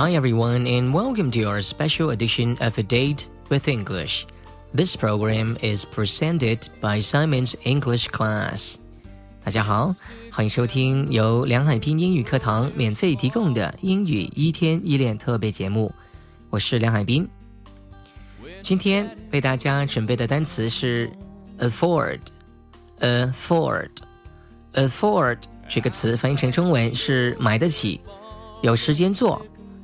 Hi everyone and welcome to our special edition of A Date with English. This program is presented by Simon's English Class. 大家好，欢迎收听由梁海滨英语课堂免费提供的英语一天一练特别节目。我是梁海滨。今天为大家准备的单词是 afford，afford，afford 这个词翻译成中文是买得起，有时间做。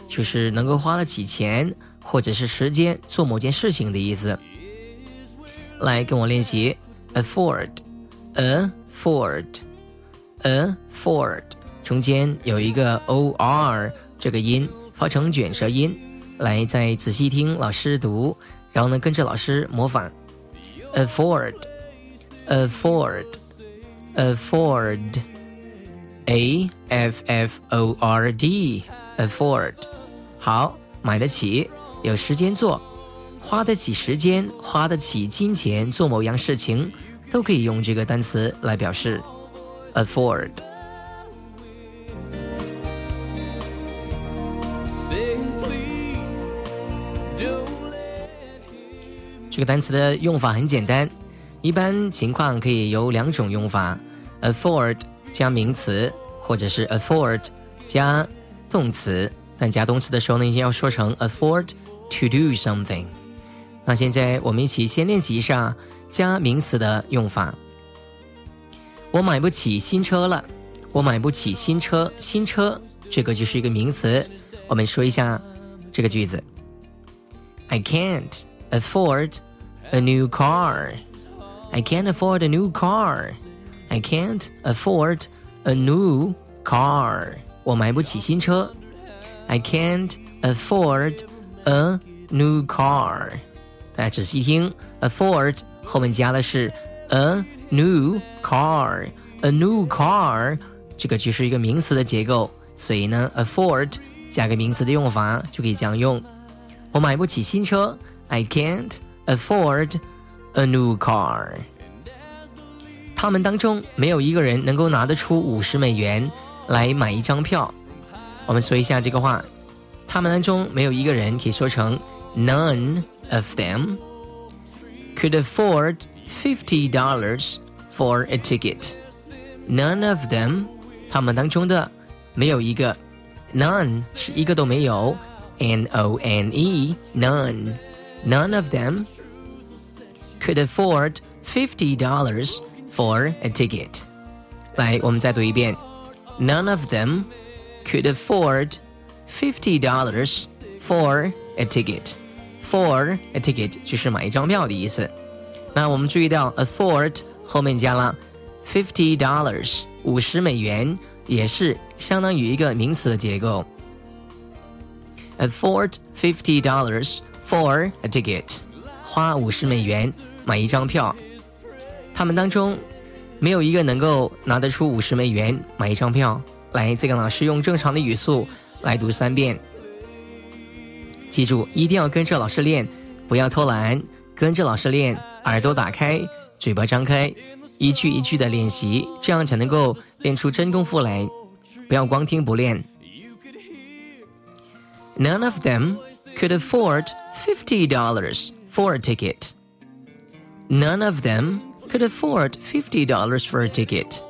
就是能够花得起钱或者是时间做某件事情的意思。来跟我练习，afford，afford，afford，中间有一个 o r 这个音发成卷舌音。来，再仔细听老师读，然后呢跟着老师模仿。afford，afford，afford，a f f o r d，afford。好，买得起，有时间做，花得起时间，花得起金钱做某样事情，都可以用这个单词来表示，afford。这个单词的用法很简单，一般情况可以有两种用法：afford 加名词，或者是 afford 加动词。但加动词的时候呢，一定要说成 afford to do something。那现在我们一起先练习一下加名词的用法。我买不起新车了，我买不起新车，新车这个就是一个名词。我们说一下这个句子：I can't afford a new car. I can't afford a new car. I can't afford a new car. 我买不起新车。 I can't afford a new car。大家仔细听，afford 后面加的是 a new car。a new car 这个就是一个名词的结构，所以呢，afford 加个名词的用法就可以这样用。我买不起新车，I can't afford a new car。他们当中没有一个人能够拿得出五十美元来买一张票。我们说一下这个话，他们当中没有一个人可以说成 None of them could afford fifty dollars for a ticket. None of them，他们当中的没有一个，none 是一个都没有，n o n e none none of them could afford fifty dollars for a ticket. 来，我们再读一遍，None of them could afford fifty dollars for a ticket. For a ticket 就是买一张票的意思。那我们注意到 afford 后面加了 fifty dollars 五十美元，也是相当于一个名词的结构。Afford fifty dollars for a ticket，花五十美元买一张票。他们当中没有一个能够拿得出五十美元买一张票。 来，再跟老师用正常的语速来读三遍。记住，一定要跟着老师练，不要偷懒，跟着老师练，耳朵打开，嘴巴张开，一句一句的练习，这样才能够练出真功夫来。不要光听不练。None of them could afford fifty dollars for a ticket. None of them could afford fifty dollars for a ticket.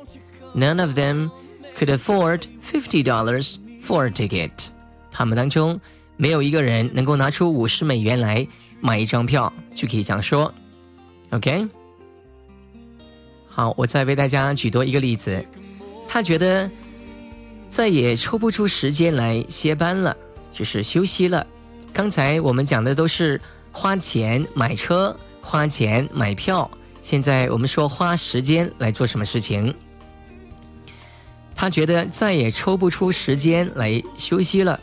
None of them could afford fifty dollars for a ticket。他们当中没有一个人能够拿出五十美元来买一张票，就可以这样说。OK，好，我再为大家举多一个例子。他觉得再也抽不出时间来歇班了，就是休息了。刚才我们讲的都是花钱买车、花钱买票，现在我们说花时间来做什么事情。他觉得再也抽不出时间来休息了，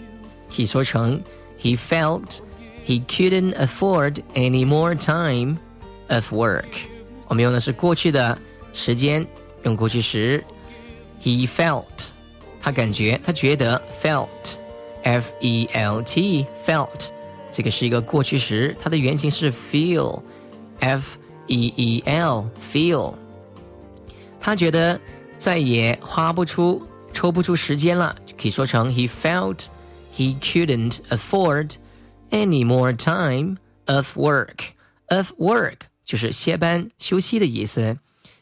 可以说成 He felt he couldn't afford any more time of work。我们用的是过去的时间，用过去时。He felt，他感觉，他觉得 felt，f e l t felt，这个是一个过去时，它的原型是 feel，f e e l feel。他觉得。 再也花不出、抽不出时间了，可以说成 He felt he couldn't afford any more time of work. Of work 就是歇班、休息的意思。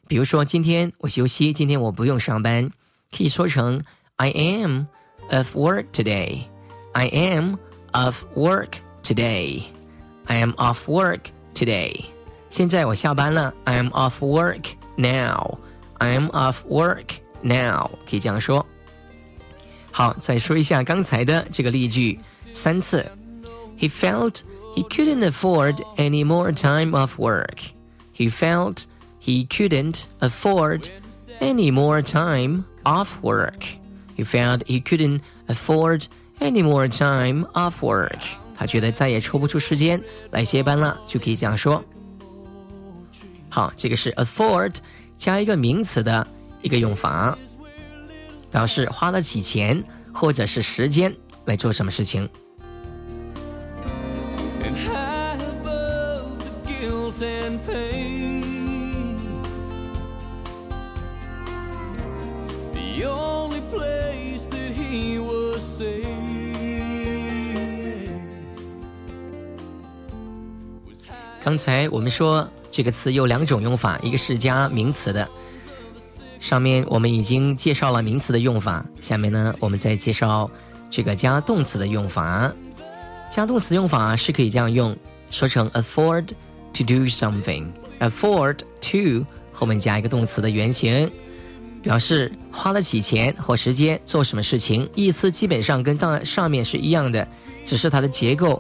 比如说，今天我休息，今天我不用上班，可以说成 I am of work today. I am of work today. I am off work today. 现在我下班了。I am off work now. I am off work now. 可以这样说。好，再说一下刚才的这个例句三次。He felt he couldn't afford any more time off work. He felt he couldn't afford any more time off work. He felt he couldn't afford any more time off work. 他觉得再也抽不出时间来歇班了，就可以这样说。好，这个是 afford 加一个名词的一个用法，表示花得起钱或者是时间来做什么事情。刚才我们说这个词有两种用法，一个是加名词的。上面我们已经介绍了名词的用法，下面呢我们再介绍这个加动词的用法。加动词用法是可以这样用，说成 afford to do something，afford to 后面加一个动词的原形，表示花得起钱或时间做什么事情，意思基本上跟当上面是一样的，只是它的结构。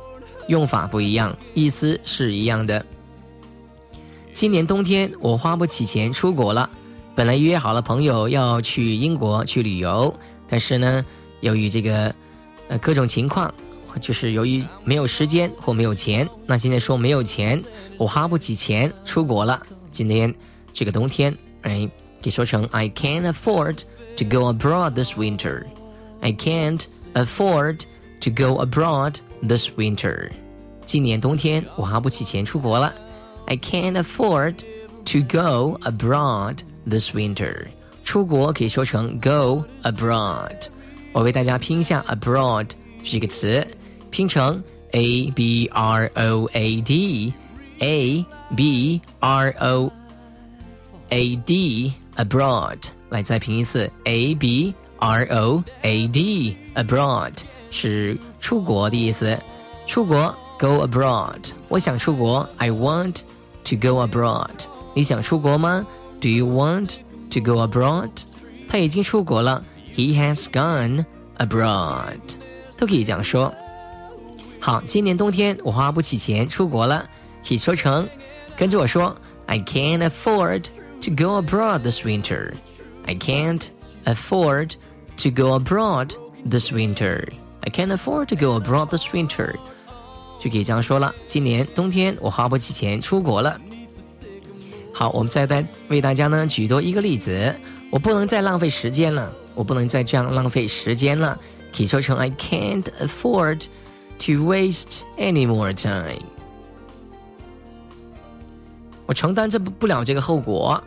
用法不一样，意思是一样的。今年冬天我花不起钱出国了，本来约好了朋友要去英国去旅游，但是呢，由于这个呃各种情况，就是由于没有时间或没有钱，那现在说没有钱，我花不起钱出国了。今年这个冬天，哎，可以说成 I can't afford to go abroad this winter. I can't afford to go abroad. this winter，今年冬天我花不起钱出国了。I can't afford to go abroad this winter。出国可以说成 go abroad。我为大家拼一下 abroad 这个词，拼成 a b r o a d，a b r o a d abroad。来再拼一次 a b r o a d abroad 是。出国的意思，出国 go abroad。我想出国，I want to go abroad。你想出国吗？Do you want to go abroad？他已经出国了，He has gone abroad。都可以这样说。好，今年冬天我花不起钱出国了，可以说成，跟着我说，I can't afford to go abroad this winter。I can't afford to go abroad this winter。I can't afford to go abroad this winter， 就可以这样说了。今年冬天我花不起钱出国了。好，我们再再为大家呢举多一个例子。我不能再浪费时间了，我不能再这样浪费时间了。可以说成 I can't afford to waste any more time。我承担这不不了这个后果，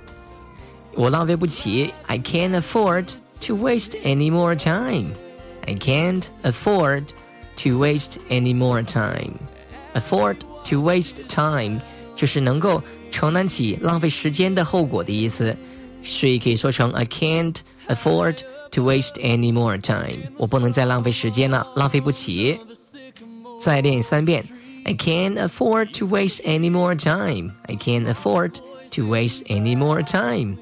我浪费不起。I can't afford to waste any more time。I can't afford to waste any more time. Afford to waste time 就是能够承担起浪费时间的后果的意思，所以可以说成 I can't afford to waste any more time。我不能再浪费时间了，浪费不起。再练三遍，I can't afford to waste any more time. I can't afford to waste any more time.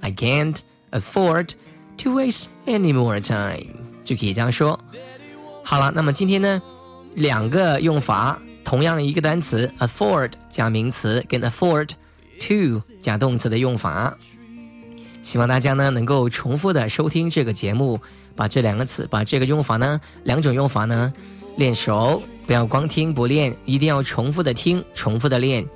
I can't afford to waste any more time. 就可以这样说。 好了，那么今天呢，两个用法，同样一个单词 afford 加名词，跟 afford to 加动词的用法。希望大家呢能够重复的收听这个节目，把这两个词，把这个用法呢，两种用法呢练熟，不要光听不练，一定要重复的听，重复的练，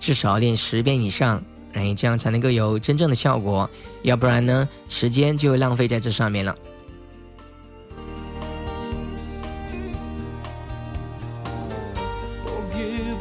至少练十遍以上，哎，这样才能够有真正的效果。要不然呢，时间就浪费在这上面了。